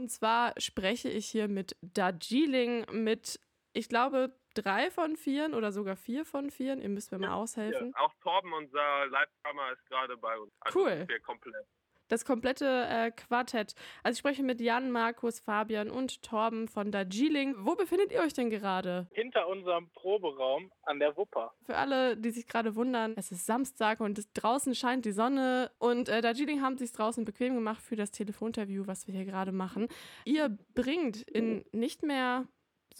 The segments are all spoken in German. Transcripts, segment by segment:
und zwar spreche ich hier mit Darjeeling, mit, ich glaube, drei von vier oder sogar vier von vier. Ihr müsst mir mal aushelfen. Ja, auch Torben, unser Live-Drummer, ist gerade bei uns. Also cool. Wir komplett das komplette äh, Quartett. Also ich spreche mit Jan, Markus, Fabian und Torben von Darjeeling. Wo befindet ihr euch denn gerade? Hinter unserem Proberaum an der Wupper. Für alle, die sich gerade wundern, es ist Samstag und draußen scheint die Sonne und äh, Darjeeling haben sich draußen bequem gemacht für das Telefoninterview, was wir hier gerade machen. Ihr bringt in nicht mehr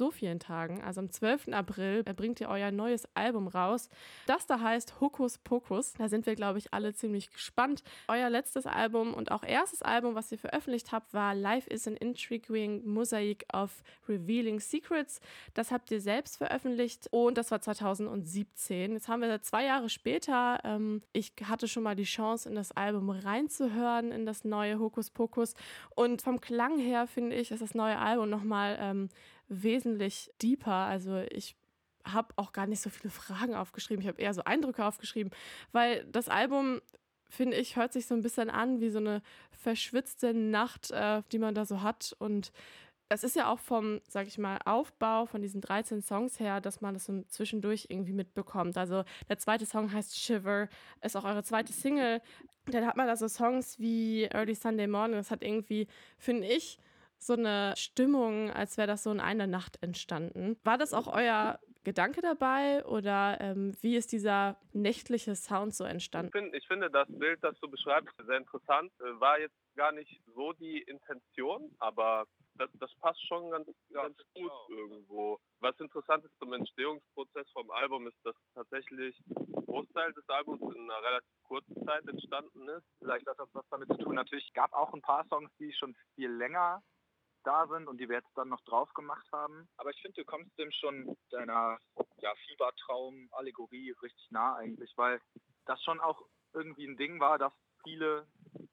so vielen Tagen, also am 12. April, bringt ihr euer neues Album raus. Das da heißt Hokus Pokus. Da sind wir, glaube ich, alle ziemlich gespannt. Euer letztes Album und auch erstes Album, was ihr veröffentlicht habt, war Life is an Intriguing Mosaic of Revealing Secrets. Das habt ihr selbst veröffentlicht und das war 2017. Jetzt haben wir zwei Jahre später. Ähm, ich hatte schon mal die Chance, in das Album reinzuhören, in das neue Hokus Pokus. Und vom Klang her finde ich, ist das neue Album nochmal ähm, wesentlich deeper. Also ich habe auch gar nicht so viele Fragen aufgeschrieben. Ich habe eher so Eindrücke aufgeschrieben, weil das Album finde ich, hört sich so ein bisschen an wie so eine verschwitzte Nacht, äh, die man da so hat. Und es ist ja auch vom, sag ich mal, Aufbau von diesen 13 Songs her, dass man das so zwischendurch irgendwie mitbekommt. Also der zweite Song heißt Shiver, ist auch eure zweite Single. Dann hat man da so Songs wie Early Sunday Morning. Das hat irgendwie, finde ich, so eine Stimmung, als wäre das so in einer Nacht entstanden. War das auch euer Gedanke dabei oder ähm, wie ist dieser nächtliche Sound so entstanden? Ich, find, ich finde das Bild, das du beschreibst, sehr interessant. Äh, war jetzt gar nicht so die Intention, aber das, das passt schon ganz, ganz gut irgendwo. Was interessant ist zum Entstehungsprozess vom Album ist, dass tatsächlich ein Großteil des Albums in einer relativ kurzen Zeit entstanden ist. Vielleicht hat das was damit zu tun. Natürlich gab auch ein paar Songs, die schon viel länger da sind und die wir jetzt dann noch drauf gemacht haben. Aber ich finde, du kommst dem schon deiner ja, Fiebertraum-Allegorie richtig nah eigentlich, weil das schon auch irgendwie ein Ding war, dass viele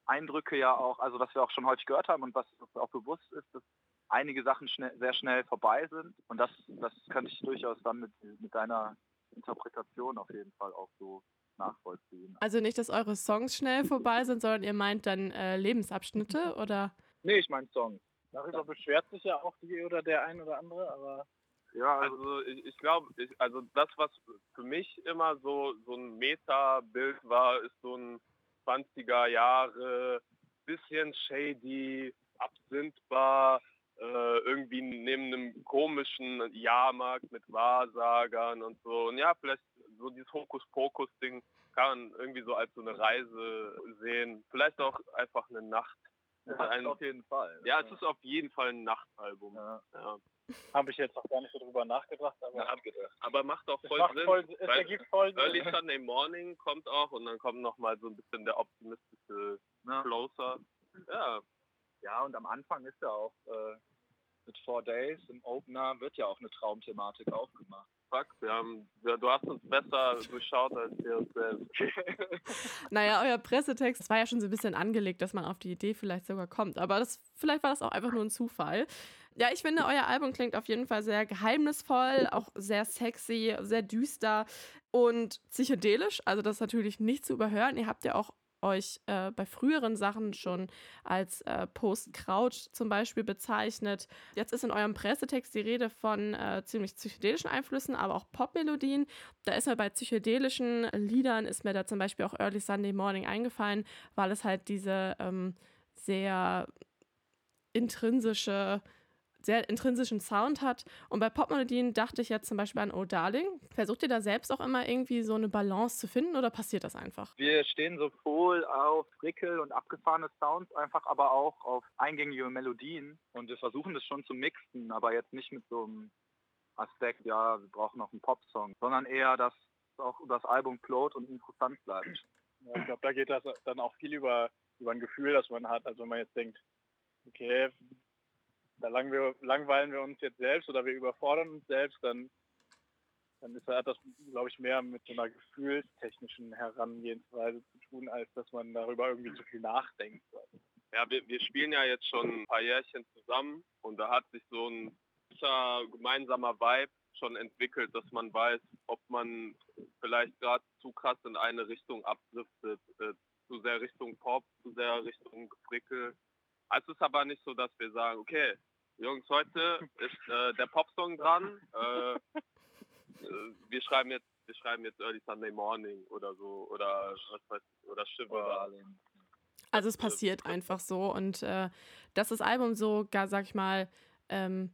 Eindrücke ja auch, also was wir auch schon häufig gehört haben und was auch bewusst ist, dass einige Sachen schnell, sehr schnell vorbei sind. Und das, das könnte ich durchaus dann mit, mit deiner Interpretation auf jeden Fall auch so nachvollziehen. Also nicht, dass eure Songs schnell vorbei sind, sondern ihr meint dann äh, Lebensabschnitte oder? Nee, ich meine Songs. Darüber beschwert sich ja auch die oder der ein oder andere, aber ja, also ich, ich glaube, also das, was für mich immer so, so ein Meta-Bild war, ist so ein 20er Jahre, bisschen shady, absintbar, äh, irgendwie neben einem komischen Jahrmarkt mit Wahrsagern und so. Und ja, vielleicht so dieses Hokuspokus-Ding kann man irgendwie so als so eine Reise sehen. Vielleicht auch einfach eine Nacht ein, auf jeden Fall. Ja, es ist auf jeden Fall ein Nachtalbum. Ja. Ja. Habe ich jetzt noch gar nicht so drüber nachgedacht, aber, nachgedacht. aber macht auch voll macht Sinn. Voll, es ergibt voll Sinn. Early Sunday Morning kommt auch und dann kommt noch mal so ein bisschen der optimistische ja. Closer. Ja. Ja, und am Anfang ist ja auch äh, mit Four Days im Opener wird ja auch eine Traumthematik aufgemacht. Fuck, wir haben, du hast uns besser durchschaut als wir uns selbst. naja, euer Pressetext war ja schon so ein bisschen angelegt, dass man auf die Idee vielleicht sogar kommt. Aber das, vielleicht war das auch einfach nur ein Zufall. Ja, ich finde, euer Album klingt auf jeden Fall sehr geheimnisvoll, auch sehr sexy, sehr düster und psychedelisch. Also das ist natürlich nicht zu überhören. Ihr habt ja auch euch äh, bei früheren Sachen schon als äh, Post-Kraut zum Beispiel bezeichnet. Jetzt ist in eurem Pressetext die Rede von äh, ziemlich psychedelischen Einflüssen, aber auch Popmelodien. Da ist mir bei psychedelischen Liedern, ist mir da zum Beispiel auch Early Sunday Morning eingefallen, weil es halt diese ähm, sehr intrinsische sehr intrinsischen Sound hat. Und bei Popmelodien dachte ich jetzt zum Beispiel an Oh Darling. Versucht ihr da selbst auch immer irgendwie so eine Balance zu finden oder passiert das einfach? Wir stehen sowohl auf Frickel und abgefahrene Sounds, einfach aber auch auf eingängige Melodien. Und wir versuchen das schon zu mixen, aber jetzt nicht mit so einem Aspekt, ja, wir brauchen noch einen Popsong, sondern eher, dass auch das Album float und interessant bleibt. Ja, ich glaube, da geht das dann auch viel über, über ein Gefühl, das man hat. Also wenn man jetzt denkt, okay, da wir, langweilen wir uns jetzt selbst oder wir überfordern uns selbst, dann, dann ist, hat das, glaube ich, mehr mit so einer gefühlstechnischen Herangehensweise zu tun, als dass man darüber irgendwie zu viel nachdenkt. Ja, wir, wir spielen ja jetzt schon ein paar Jährchen zusammen und da hat sich so ein gemeinsamer Vibe schon entwickelt, dass man weiß, ob man vielleicht gerade zu krass in eine Richtung abdriftet, äh, zu sehr Richtung Pop, zu sehr Richtung Gefrickel Es ist aber nicht so, dass wir sagen, okay, Jungs, heute ist äh, der Popsong dran. Äh, äh, wir schreiben jetzt, wir schreiben jetzt Early Sunday Morning oder so oder was weiß ich, oder Shiver. Also es passiert einfach so und äh, dass das Album so, gar, sag ich mal, ähm,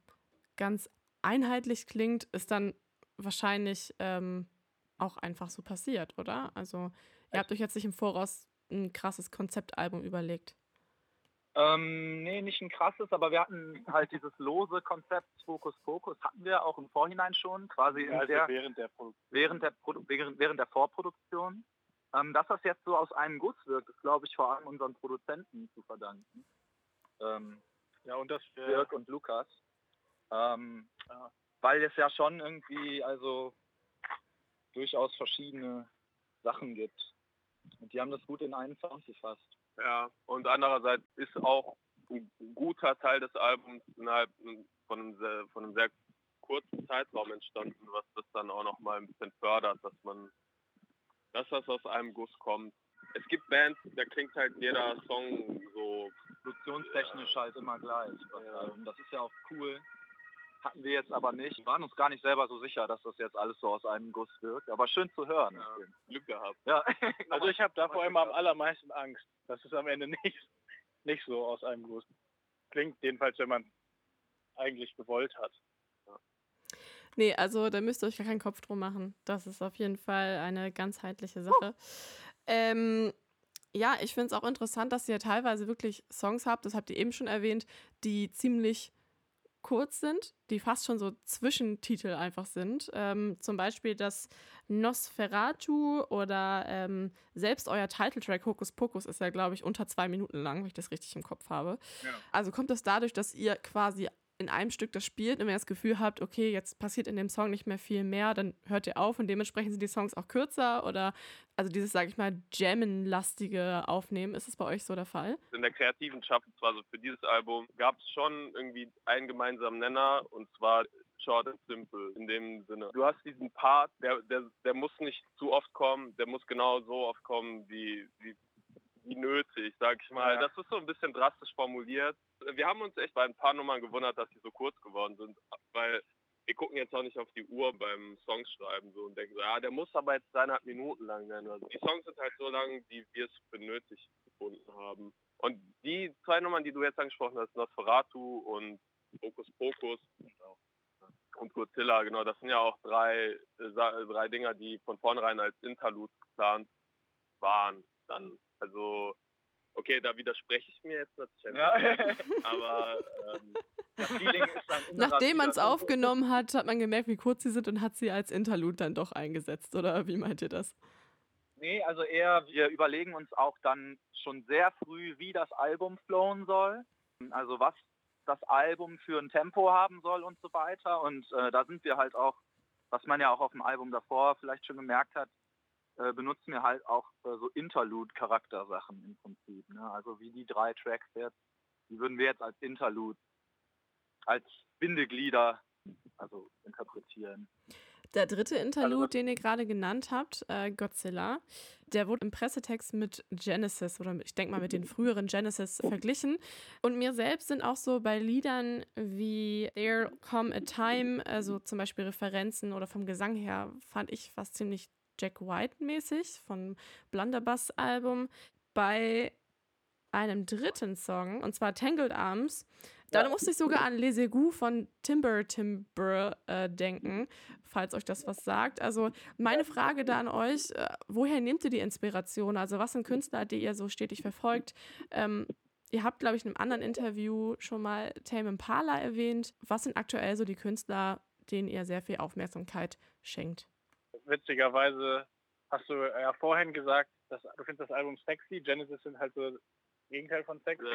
ganz einheitlich klingt, ist dann wahrscheinlich ähm, auch einfach so passiert, oder? Also ihr habt euch jetzt nicht im Voraus ein krasses Konzeptalbum überlegt. Ähm, nee, nicht ein krasses, aber wir hatten halt dieses lose Konzept Fokus Fokus hatten wir auch im Vorhinein schon, quasi also der, während der Produktion. Während der, während, während der Vorproduktion. Ähm, dass das jetzt so aus einem Guss wirkt, ist, glaube ich, vor allem unseren Produzenten zu verdanken. Ähm, ja, und das Dirk und Lukas. Ähm, ja. Weil es ja schon irgendwie, also durchaus verschiedene Sachen gibt. Und die haben das gut in einen Sound gefasst. Ja, und andererseits ist auch ein guter Teil des Albums innerhalb von einem sehr, von einem sehr kurzen Zeitraum entstanden, was das dann auch noch mal ein bisschen fördert, dass man, dass das aus einem Guss kommt. Es gibt Bands, da klingt halt jeder Song so produktionstechnisch halt immer gleich. Ja. Das ist ja auch cool. Hatten wir jetzt aber nicht. Wir waren uns gar nicht selber so sicher, dass das jetzt alles so aus einem Guss wirkt. Aber schön zu hören. Ja, Glück gehabt. Ja. also ich habe da vor allem am allermeisten Angst, dass es am Ende nicht, nicht so aus einem Guss klingt. Jedenfalls, wenn man eigentlich gewollt hat. Ja. Nee, also da müsst ihr euch gar keinen Kopf drum machen. Das ist auf jeden Fall eine ganzheitliche Sache. Oh. Ähm, ja, ich finde es auch interessant, dass ihr teilweise wirklich Songs habt, das habt ihr eben schon erwähnt, die ziemlich kurz sind, die fast schon so Zwischentitel einfach sind. Ähm, zum Beispiel das Nosferatu oder ähm, selbst euer Titeltrack Hokus Pokus ist ja, glaube ich, unter zwei Minuten lang, wenn ich das richtig im Kopf habe. Ja. Also kommt das dadurch, dass ihr quasi in einem Stück das spielt und wenn ihr das Gefühl habt, okay, jetzt passiert in dem Song nicht mehr viel mehr, dann hört ihr auf und dementsprechend sind die Songs auch kürzer oder also dieses, sage ich mal, Jammen-lastige Aufnehmen, ist es bei euch so der Fall? In der kreativen Schaffensphase also für dieses Album gab es schon irgendwie einen gemeinsamen Nenner und zwar short and simple in dem Sinne. Du hast diesen Part, der, der, der muss nicht zu oft kommen, der muss genau so oft kommen, wie, wie wie nötig, sag ich mal. Ja. Das ist so ein bisschen drastisch formuliert. Wir haben uns echt bei ein paar Nummern gewundert, dass sie so kurz geworden sind, weil wir gucken jetzt auch nicht auf die Uhr beim Songschreiben so und denken so, ja, der muss aber jetzt dreieinhalb Minuten lang sein. Also die Songs sind halt so lang, wie wir es benötigt gefunden haben. Und die zwei Nummern, die du jetzt angesprochen hast, Nosferatu und Focus Focus und Godzilla, genau, das sind ja auch drei, äh, drei Dinger, die von vornherein als Interlude geplant waren. Dann also, okay, da widerspreche ich mir jetzt natürlich. Ja. aber ähm, Nachdem man es aufgenommen hat, hat man gemerkt, wie kurz sie sind und hat sie als Interlude dann doch eingesetzt, oder wie meint ihr das? Nee, also eher, wir überlegen uns auch dann schon sehr früh, wie das Album flowen soll. Also was das Album für ein Tempo haben soll und so weiter. Und äh, da sind wir halt auch, was man ja auch auf dem Album davor vielleicht schon gemerkt hat, äh, benutzen wir halt auch äh, so Interlude-Charaktersachen im Prinzip. Ne? Also wie die drei Tracks jetzt, die würden wir jetzt als Interlude, als Bindeglieder, also interpretieren. Der dritte Interlude, also, den ihr gerade genannt habt, äh, Godzilla, der wurde im Pressetext mit Genesis oder ich denke mal mit den früheren Genesis verglichen. Und mir selbst sind auch so bei Liedern wie There Come a Time, also zum Beispiel Referenzen oder vom Gesang her, fand ich was ziemlich Jack White-mäßig vom Blunderbuss-Album. Bei einem dritten Song, und zwar Tangled Arms, da musste ich sogar an Les Égouts von Timber Timber äh, denken, falls euch das was sagt. Also meine Frage da an euch, äh, woher nehmt ihr die Inspiration? Also was sind Künstler, die ihr so stetig verfolgt? Ähm, ihr habt, glaube ich, in einem anderen Interview schon mal Tame Impala erwähnt. Was sind aktuell so die Künstler, denen ihr sehr viel Aufmerksamkeit schenkt? Witzigerweise hast du ja vorhin gesagt, dass du findest das Album sexy. Genesis sind halt so das Gegenteil von sexy.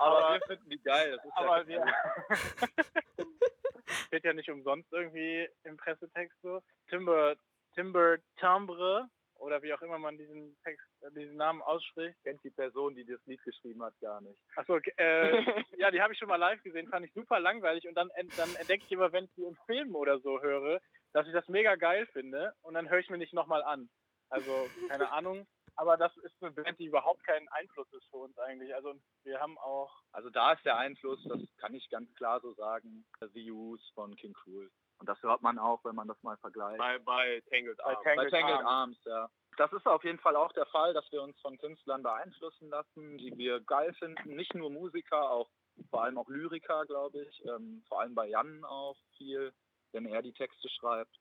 Aber, wir finden die geil. aber ja wir steht ja nicht umsonst irgendwie im Pressetext so. Timber, Timber Timbre oder wie auch immer man diesen Text, äh, diesen Namen ausspricht. Kennt die Person, die das Lied geschrieben hat, gar nicht. Achso, äh, ja, die habe ich schon mal live gesehen, fand ich super langweilig und dann, dann entdecke ich immer, wenn ich die in Filmen oder so höre, dass ich das mega geil finde und dann höre ich mir nicht nochmal an. Also, keine Ahnung. aber das ist eine Band, die überhaupt keinen Einfluss ist für uns eigentlich. Also wir haben auch... Also da ist der Einfluss, das kann ich ganz klar so sagen, The Use von King Cruel. Und das hört man auch, wenn man das mal vergleicht. Bei, bei Tangled Bei Arms. Tangled Bei Tangled Arms. Arms, ja. Das ist auf jeden Fall auch der Fall, dass wir uns von Künstlern beeinflussen lassen, die wir geil finden. Nicht nur Musiker, auch vor allem auch Lyriker, glaube ich. Ähm, vor allem bei Jan auch viel, wenn er die Texte schreibt.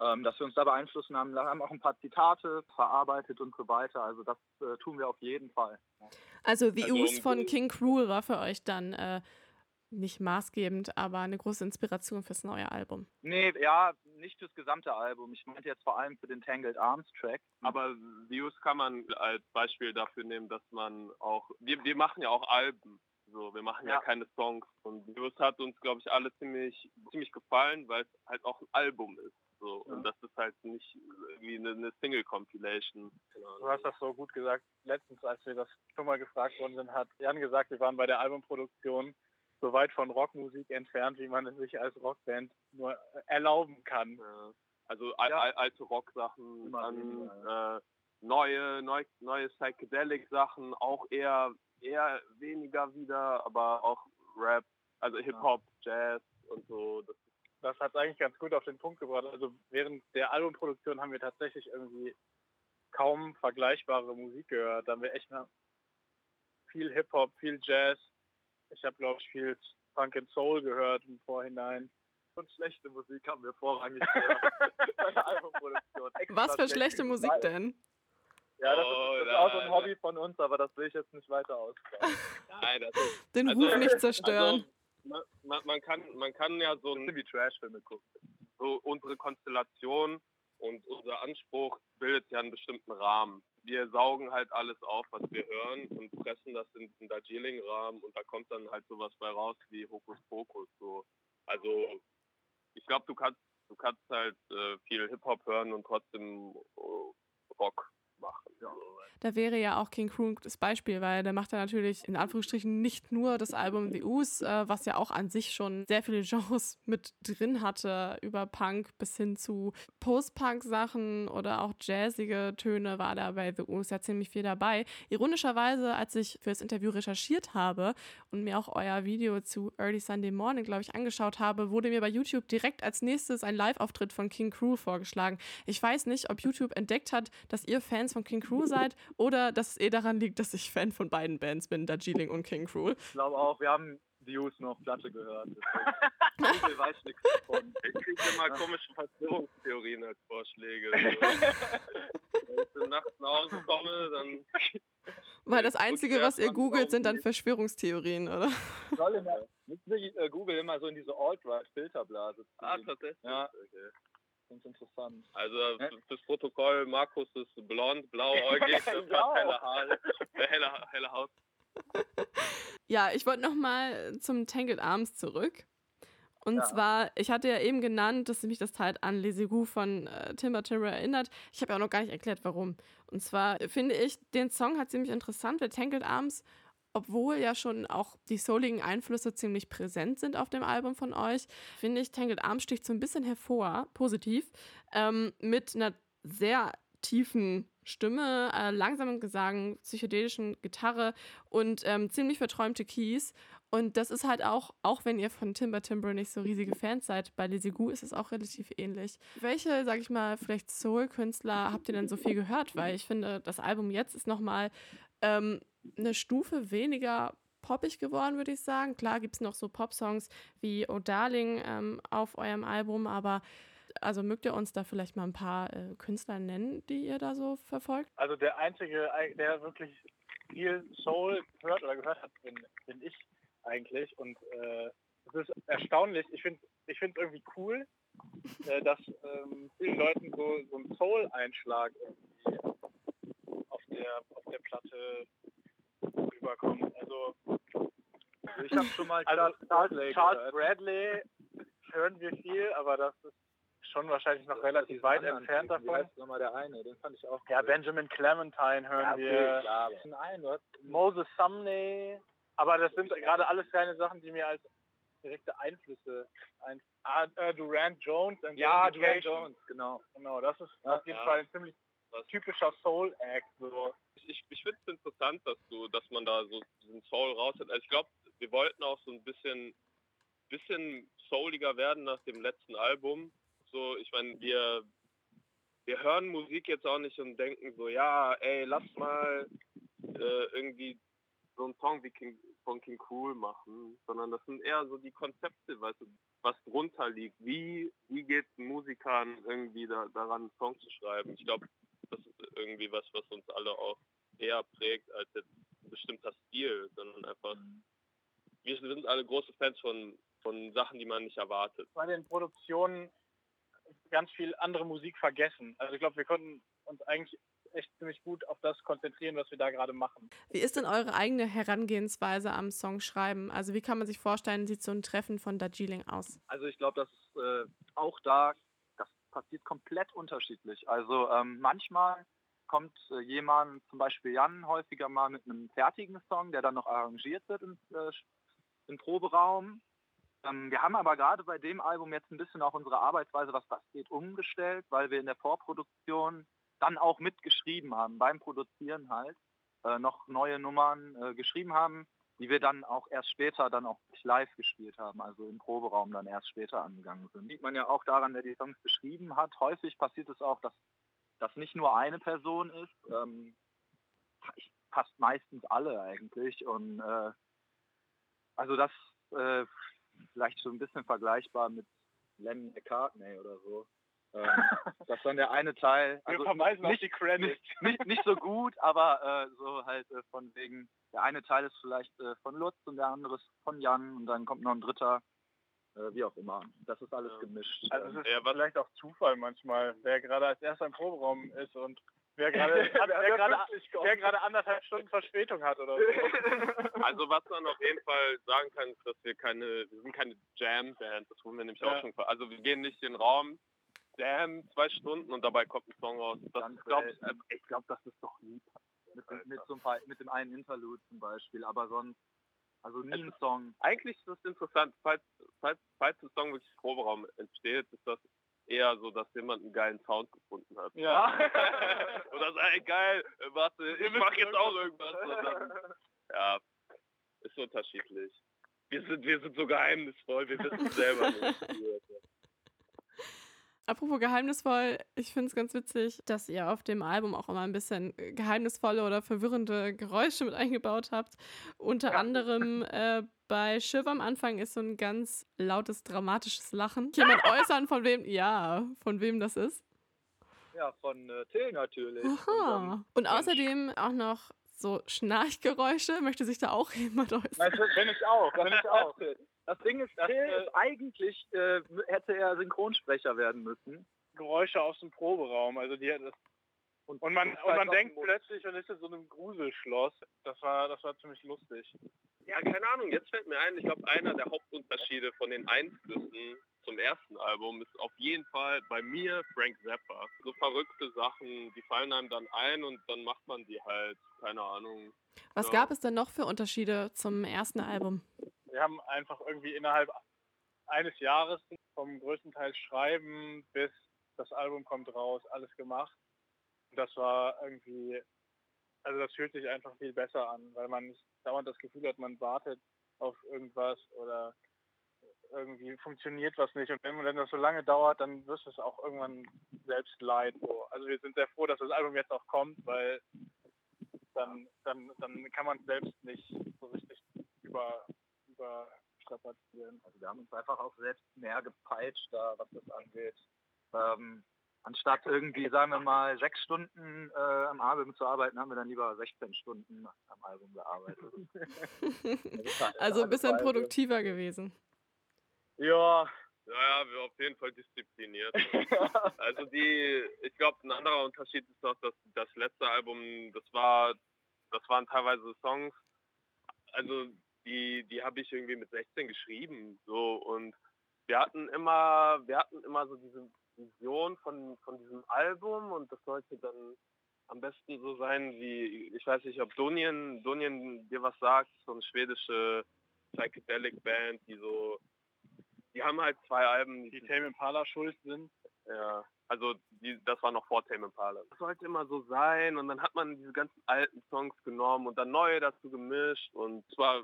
Ähm, dass wir uns da beeinflussen haben. Wir haben auch ein paar Zitate verarbeitet und so weiter. Also das äh, tun wir auf jeden Fall. Also The Also Ooze von irgendwie- King Cruel war für euch dann äh, nicht maßgebend, aber eine große Inspiration fürs neue Album. Nee, ja, nicht fürs gesamte Album. Ich meinte jetzt vor allem für den Tangled Arms Track. Aber Views kann man als Beispiel dafür nehmen, dass man auch, wir, wir machen ja auch Alben. So, wir machen ja, Ja. keine Songs. Und Views hat uns, glaube ich, alle ziemlich, ziemlich gefallen, weil es halt auch ein Album ist. So. Und das ist halt nicht wie eine, eine Single-Compilation. Du hast das so gut gesagt. Letztens, als wir das schon mal gefragt worden sind, hat Jan gesagt, wir waren bei der Albumproduktion so weit von Rockmusik entfernt, wie man es sich als Rockband nur erlauben kann. Ja. Also al Ja. al alte Rock-Sachen, dann äh, neue, neu, neue Psychedelic-Sachen, auch eher, eher weniger wieder, aber auch Rap, also Hip-Hop, Jazz und so. Das Das hat eigentlich ganz gut auf den Punkt gebracht. Also während der Albumproduktion haben wir tatsächlich irgendwie kaum vergleichbare Musik gehört. Da haben wir echt mal viel Hip-Hop, viel Jazz. Ich habe, glaube ich, viel Funk and Soul gehört im Vorhinein. Und schlechte Musik haben wir vorrangig gehört bei der Albumproduktion. Extra Was für schlechte Musik denn? Ja, das, Oh, ist, das auch so ein Hobby von uns, aber das will ich jetzt nicht weiter ausbauen. Nein, das ist, Den Also- Ruf nicht zerstören. also, man, man, kann, man kann ja so, ein, wie Trashfilme gucken. so unsere Konstellation und unser Anspruch bildet ja einen bestimmten Rahmen. Wir saugen halt alles auf, was wir hören und pressen das in den Darjeeling-Rahmen und da kommt dann halt sowas bei raus wie Hokus Pokus. So. Also ich glaube, du kannst, du kannst halt äh, viel Hip-Hop hören und trotzdem äh, Rock machen. Da wäre ja auch King Crew das Beispiel, weil der macht ja natürlich in Anführungsstrichen nicht nur das Album The Ooze, äh, was ja auch an sich schon sehr viele Genres mit drin hatte, über Punk bis hin zu Post-Punk-Sachen oder auch jazzige Töne war da bei The Ooze ja ziemlich viel dabei. Ironischerweise, als ich für das Interview recherchiert habe und mir auch euer Video zu Early Sunday Morning, glaube ich, angeschaut habe, wurde mir bei YouTube direkt als nächstes ein Live-Auftritt von King Crew vorgeschlagen. Ich weiß nicht, ob YouTube entdeckt hat, dass ihr Fans von King Crew seid oder dass es eh daran liegt, dass ich Fan von beiden Bands bin, Darjeeling und King Crew. Ich glaube auch, wir haben Views noch Platte gehört. Google weiß nichts davon. Ich kriege immer komische Verschwörungstheorien als Vorschläge. So. Wenn ich nachts nach Hause komme, dann Weil das Einzige, was ihr googelt, sind dann Verschwörungstheorien, oder? Soll immer, müssen wir äh, Google immer so in diese Alt-Right-Filterblase Ah, tatsächlich. Ja. Okay. Ist interessant. Also f- fürs Protokoll, Markus ist blond, blauäugig, Blau. hat helle Haare, äh, helle, helle Haut. Ja, ich wollte noch mal zum Tangled Arms zurück. Und Ja. zwar, ich hatte ja eben genannt, dass mich das halt an Les Égouts von äh, Timber Timber erinnert. Ich habe ja auch noch gar nicht erklärt, warum. Und zwar finde ich, den Song hat ziemlich interessant, weil Tangled Arms, obwohl ja schon auch die souligen Einflüsse ziemlich präsent sind auf dem Album von euch, finde ich, Tangled Arms sticht so ein bisschen hervor, positiv, ähm, mit einer sehr tiefen Stimme, äh, langsamen Gesang, psychedelischen Gitarre und ähm, ziemlich verträumte Keys. Und das ist halt auch, auch wenn ihr von Timber Timber nicht so riesige Fans seid, bei Les Égouts ist es auch relativ ähnlich. Welche, sag ich mal, vielleicht Soul-Künstler habt ihr denn so viel gehört? Weil ich finde, das Album jetzt ist nochmal ähm, eine Stufe weniger poppig geworden, würde ich sagen. Klar gibt es noch so Pop-Songs wie Oh Darling ähm, auf eurem Album, aber also mögt ihr uns da vielleicht mal ein paar äh, Künstler nennen, die ihr da so verfolgt? Also der Einzige, der wirklich viel Soul hört oder gehört hat, bin, bin ich eigentlich. Und äh, es ist erstaunlich. Ich finde ich es irgendwie cool, äh, dass ähm, vielen Leuten so, so ein Soul-Einschlag auf der, auf der Platte rüberkommt. Also, Also ich habe schon mal also Charles Charles, Bradley Charles. Bradley hören wir viel, aber das ist schon wahrscheinlich noch Das relativ weit entfernt Typen. Wie davon. heißt nochmal der eine? Den fand ich auch Ja, cool. Benjamin Clementine hören Ja, wir. klar. Nein, Moses Sumney. Aber das sind gerade alles keine Sachen, die mir als direkte Einflüsse ein ah, äh, Durant Jones Ja, Durant. Jones, genau. Genau, das ist Ja, auf jeden ja. Fall ein ziemlich typischer Soul-Act. So. Ich, ich finde es interessant, dass du, dass man da so diesen Soul raus hat. Also ich glaube, wir wollten auch so ein bisschen, bisschen souliger werden nach dem letzten Album. So, ich meine, wir, wir hören Musik jetzt auch nicht und denken so, ja, ey, lass mal äh, irgendwie so einen Song wie King, von King Cool machen, sondern das sind eher so die Konzepte, weißt du, was drunter liegt. Wie, wie geht Musikern irgendwie da, daran, einen Song zu schreiben? Ich glaube, das ist irgendwie was, was uns alle auch eher prägt als jetzt ein bestimmter Stil, sondern einfach, wir sind alle große Fans von, von Sachen, die man nicht erwartet. Bei den Produktionen ganz viel andere Musik vergessen. Also ich glaube, wir konnten uns eigentlich echt ziemlich gut auf das konzentrieren, was wir da gerade machen. Wie ist denn eure eigene Herangehensweise am Song schreiben? Also wie kann man sich vorstellen, sieht so ein Treffen von Darjeeling aus? Also ich glaube, dass äh, auch da, passiert komplett unterschiedlich. Also ähm, manchmal kommt äh, jemand, zum Beispiel Jan, häufiger mal mit einem fertigen Song, der dann noch arrangiert wird im, äh, im Proberaum. Ähm, wir haben aber gerade bei dem Album jetzt ein bisschen auch unsere Arbeitsweise, was das geht, umgestellt, weil wir in der Vorproduktion dann auch mitgeschrieben haben, beim Produzieren halt, äh, noch neue Nummern äh, geschrieben haben, die wir dann auch erst später dann auch live gespielt haben, also im Proberaum dann erst später angegangen sind. Sieht man ja auch daran, wer die Songs geschrieben hat. Häufig passiert es auch, dass das nicht nur eine Person ist. Ähm, fast meistens alle eigentlich. Und äh, also das äh, vielleicht so ein bisschen vergleichbar mit Lennon McCartney oder so. Ähm, das dann der eine Teil. Also Wir verweisen nicht, auf die Credits. Nicht, nicht, nicht so gut, aber äh, so halt äh, von wegen, der eine Teil ist vielleicht äh, von Lutz und der andere ist von Jan und dann kommt noch ein dritter, äh, wie auch immer. Das ist alles gemischt. Also es ist Ja, vielleicht auch Zufall manchmal, wer gerade als erster im Proberaum ist und wer gerade wer anderthalb Stunden Verspätung hat oder so. Also was man auf jeden Fall sagen kann, ist, dass wir keine, wir sind keine Jam-Band, das wurden wir nämlich auch Ja. schon, ver- also wir gehen nicht in den Raum, Jam, zwei Stunden und dabei kommt ein Song raus. Das glaube ich, glaube, das ist doch lieb. Mit, dem- mit, so ein paar, mit dem einen Interlude zum Beispiel, aber sonst, also nie ein Song. eigentlich ist das interessant, falls, falls, falls ein Song wirklich im Proberaum entsteht, ist das eher so, dass jemand einen geilen Sound gefunden hat. Ja. Oder so, ey, geil, äh, warte, ich mach jetzt auch irgendwas. Und dann, ja, ist unterschiedlich. Wir sind, wir sind so geheimnisvoll, wir wissen es selber nicht. Apropos geheimnisvoll, ich finde es ganz witzig, dass ihr auf dem Album auch immer ein bisschen geheimnisvolle oder verwirrende Geräusche mit eingebaut habt. Unter Ja. anderem äh, bei Shiv am Anfang ist so ein ganz lautes, dramatisches Lachen. Jemand äußern, von wem, ja, von wem das ist. Ja, von äh, Till natürlich. Aha. Und außerdem auch noch so Schnarchgeräusche. Möchte sich da auch jemand äußern? Bin ich auch, bin ich auch. Das Ding ist, Das, äh, ist eigentlich äh, hätte er Synchronsprecher werden müssen. Geräusche aus dem Proberaum, also die das und man das und man denkt plötzlich, man ist in so einem Gruselschloss. Das war das war ziemlich lustig. Ja, keine Ahnung, jetzt fällt mir ein, ich glaube, einer der Hauptunterschiede von den Einflüssen zum ersten Album ist auf jeden Fall bei mir Frank Zappa. So verrückte Sachen, die fallen einem dann ein und dann macht man die halt, keine Ahnung. Was Ja. gab es denn noch für Unterschiede zum ersten Album? Wir haben einfach irgendwie innerhalb eines Jahres vom größten Teil Schreiben bis das Album kommt raus, alles gemacht. Und das war irgendwie, also das fühlt sich einfach viel besser an, weil man nicht dauernd das Gefühl hat, man wartet auf irgendwas oder irgendwie funktioniert was nicht. Und wenn, das so lange dauert, dann wirst du es auch irgendwann selbst leid. So. Also wir sind sehr froh, dass das Album jetzt auch kommt, weil dann, dann, dann kann man selbst nicht so richtig über, überstrapazieren. Also wir haben uns einfach auch selbst mehr gepeitscht, da, was das angeht. Ähm, anstatt irgendwie, sagen wir mal, sechs Stunden äh, am Album zu arbeiten, haben wir dann lieber 16 Stunden am Album gearbeitet. also ein bisschen produktiver gewesen. Ja, Ja, ja, wir auf jeden Fall diszipliniert. Also die, ich glaube, ein anderer Unterschied ist noch, dass das letzte Album, das war, das waren teilweise Songs, also die, die habe ich irgendwie mit 16 geschrieben, so und wir hatten immer, wir hatten immer so diese Vision von, von diesem Album und das sollte dann am besten so sein wie, ich weiß nicht, ob Donien, Donien dir was sagt, so eine schwedische Psychedelic Band, die so, die haben halt zwei Alben, Die Tame Impala schuld sind. Ja, also die, das war noch vor Tame Impala. Das sollte immer so sein und dann hat man diese ganzen alten Songs genommen und dann neue dazu gemischt und zwar,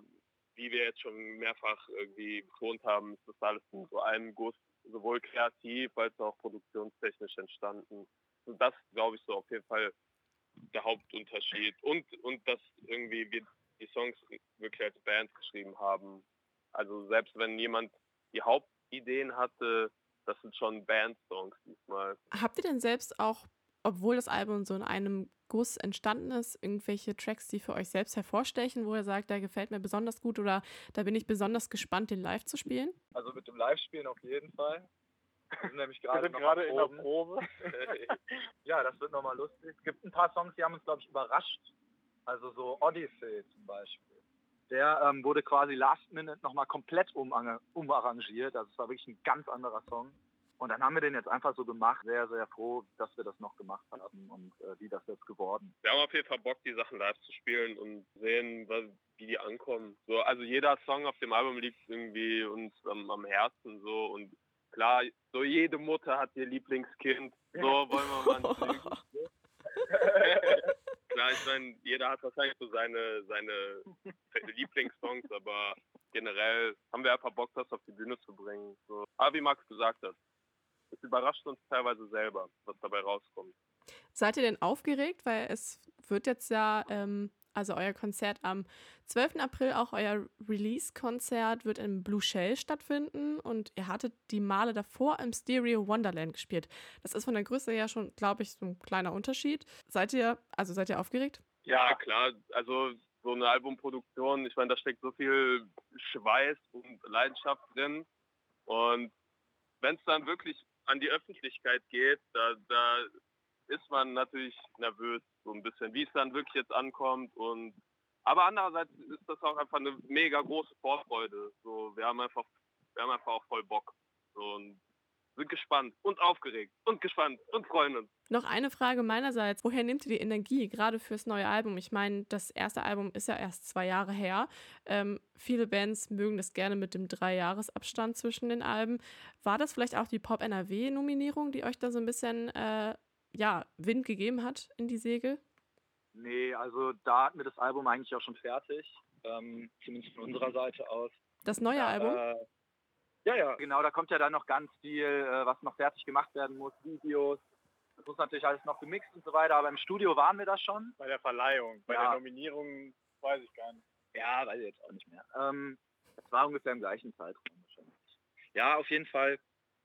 wie wir jetzt schon mehrfach irgendwie betont haben, ist das alles in so einem Guss sowohl kreativ als auch produktionstechnisch entstanden. Und das, glaube ich, so auf jeden Fall der Hauptunterschied. Und, und dass irgendwie wir die Songs wirklich als Band geschrieben haben. Also selbst wenn jemand die Hauptideen hatte, das sind schon Band-Songs diesmal. Habt ihr denn selbst auch, obwohl das Album so in einem Guss entstanden ist, irgendwelche Tracks, die für euch selbst hervorstechen, wo ihr sagt, der gefällt mir besonders gut oder da bin ich besonders gespannt, den live zu spielen? Also mit dem Live-Spielen auf jeden Fall. Wir sind nämlich gerade Wir sind noch gerade in der. Probe. Ja, das wird nochmal lustig. Es gibt ein paar Songs, die haben uns, glaube ich, überrascht. Also so Odyssey zum Beispiel. Der ähm, wurde quasi last minute nochmal komplett umarra- umarrangiert. Also es war wirklich ein ganz anderer Song. Und dann haben wir den jetzt einfach so gemacht. Sehr, sehr froh, dass wir das noch gemacht haben und äh, wie das jetzt geworden. Wir haben auf jeden Fall Bock, die Sachen live zu spielen und sehen, was, wie die ankommen. So, also jeder Song auf dem Album liegt irgendwie uns am, am Herzen so und klar, so jede Mutter hat ihr Lieblingskind. So wollen wir mal. Klar, ich meine, jeder hat wahrscheinlich so seine, seine Lieblingssongs, aber generell haben wir einfach Bock, das auf die Bühne zu bringen. So. Aber wie Max gesagt hat, es überrascht uns teilweise selber, was dabei rauskommt. Seid ihr denn aufgeregt? Weil es wird jetzt ja, ähm, also euer Konzert am 12. April, auch euer Release-Konzert wird im Blue Shell stattfinden und ihr hattet die Male davor im Stereo Wonderland gespielt. Das ist von der Größe ja schon, glaube ich, so ein kleiner Unterschied. Seid ihr, also seid ihr aufgeregt? Ja, klar. Also so eine Albumproduktion, ich meine, da steckt so viel Schweiß und Leidenschaft drin. Und wenn es dann wirklich an die Öffentlichkeit geht, da, da ist man natürlich nervös so ein bisschen, wie es dann wirklich jetzt ankommt. Und aber andererseits ist das auch einfach eine mega große Vorfreude. So, wir haben einfach, wir haben einfach auch voll Bock. So, und sind gespannt und aufgeregt und gespannt und freuen uns. Noch eine Frage meinerseits. Woher nehmt ihr die Energie, gerade fürs neue Album? Ich meine, das erste Album ist ja erst zwei Jahre her. Ähm, viele Bands mögen das gerne mit dem Drei-Jahres-Abstand zwischen den Alben. War das vielleicht auch die Pop-NRW-Nominierung, die euch da so ein bisschen äh, ja, Wind gegeben hat in die Segel? Nee, also da hatten wir das Album eigentlich auch schon fertig. Ähm, zumindest von unserer Seite aus. Das neue Album? Äh, ja, ja, genau, da kommt ja dann noch ganz viel, äh, was noch fertig gemacht werden muss, Videos. Das muss natürlich alles noch gemixt und so weiter, aber im Studio waren wir da schon. Bei der Verleihung. Bei Ja. der Nominierung weiß ich gar nicht. Ja, weiß ich jetzt auch nicht mehr. Ähm, das war ungefähr im gleichen Zeitraum wahrscheinlich. Ja, auf jeden Fall.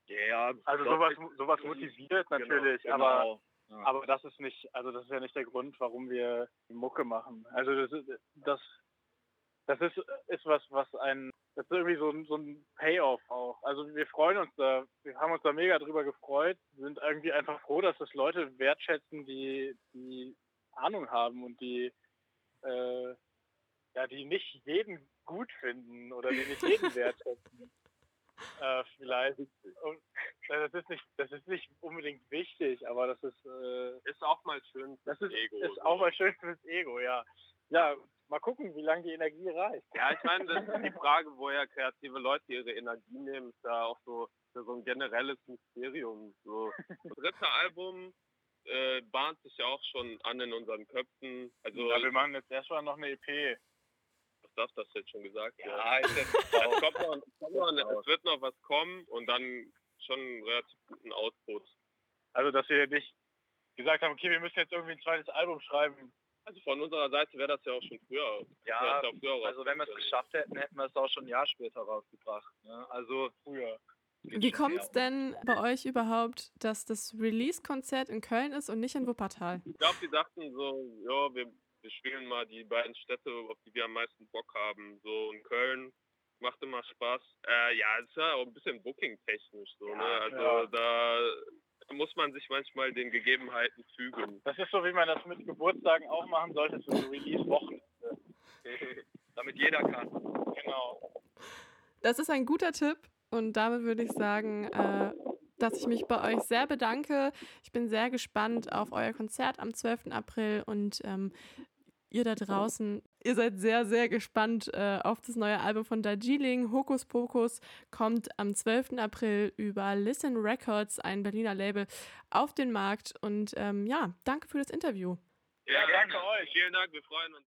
Ja, Also doch, sowas, sowas motiviert natürlich, genau, aber genau. Ja. Aber das ist nicht, also das ist ja nicht der Grund, warum wir die Mucke machen. Also das das das ist, ist was, was ein das ist irgendwie so, ein- so ein Payoff auch. Also wir freuen uns da, wir haben uns da mega drüber gefreut, sind irgendwie einfach froh, dass das Leute wertschätzen, die, die Ahnung haben und die äh, ja, die nicht jeden gut finden oder die nicht jeden wertschätzen. Äh, vielleicht. Und, äh, das ist nicht, das ist nicht unbedingt wichtig, aber das ist, äh, Ist auch mal schön das fürs ist, Ego. ist so. auch mal schön fürs Ego, ja. Ja, mal gucken, wie lange die Energie reicht. Ja, ich meine, das ist die Frage, woher kreative Leute ihre Energie nehmen, ist da auch so, so ein generelles Mysterium. So. Das dritte Album äh, bahnt sich ja auch schon an in unseren Köpfen. Also, ja, wir machen jetzt erstmal noch eine EP. was darf das jetzt schon gesagt? ja, ist jetzt Es, kommt noch, es, kommt noch, es wird noch was kommen und dann schon einen relativ guten Output. Also, dass wir nicht gesagt haben, okay, wir müssen jetzt irgendwie ein zweites Album schreiben. Also von unserer Seite wäre das ja auch schon früher. Ja, das früher also wenn wir es geschafft hätten, hätten wir es auch schon ein Jahr später rausgebracht. Ne? Also Früher. Wie kommt es denn bei euch überhaupt, dass das Release-Konzert in Köln ist und nicht in Wuppertal? Ich glaube, die dachten so, ja, wir, wir spielen mal die beiden Städte, auf die wir am meisten Bock haben. So in Köln macht immer Spaß. Äh, ja, es ist ja auch ein bisschen Booking-technisch so, ne? Also ja. da muss man sich manchmal den Gegebenheiten fügen. Das ist so, wie man das mit Geburtstagen auch machen sollte, so Release-Wochen. damit jeder kann. Genau. Das ist ein guter Tipp und damit würde ich sagen, äh, dass ich mich bei euch sehr bedanke. Ich bin sehr gespannt auf euer Konzert am 12. April und ähm, ihr da draußen, Ihr seid sehr, sehr gespannt äh, auf das neue Album von Darjeeling. Hokus Pokus kommt am 12. April über Listen Records, ein Berliner Label, auf den Markt. Und ähm, ja, danke für das Interview. Ja, danke euch. Vielen Dank, wir freuen uns.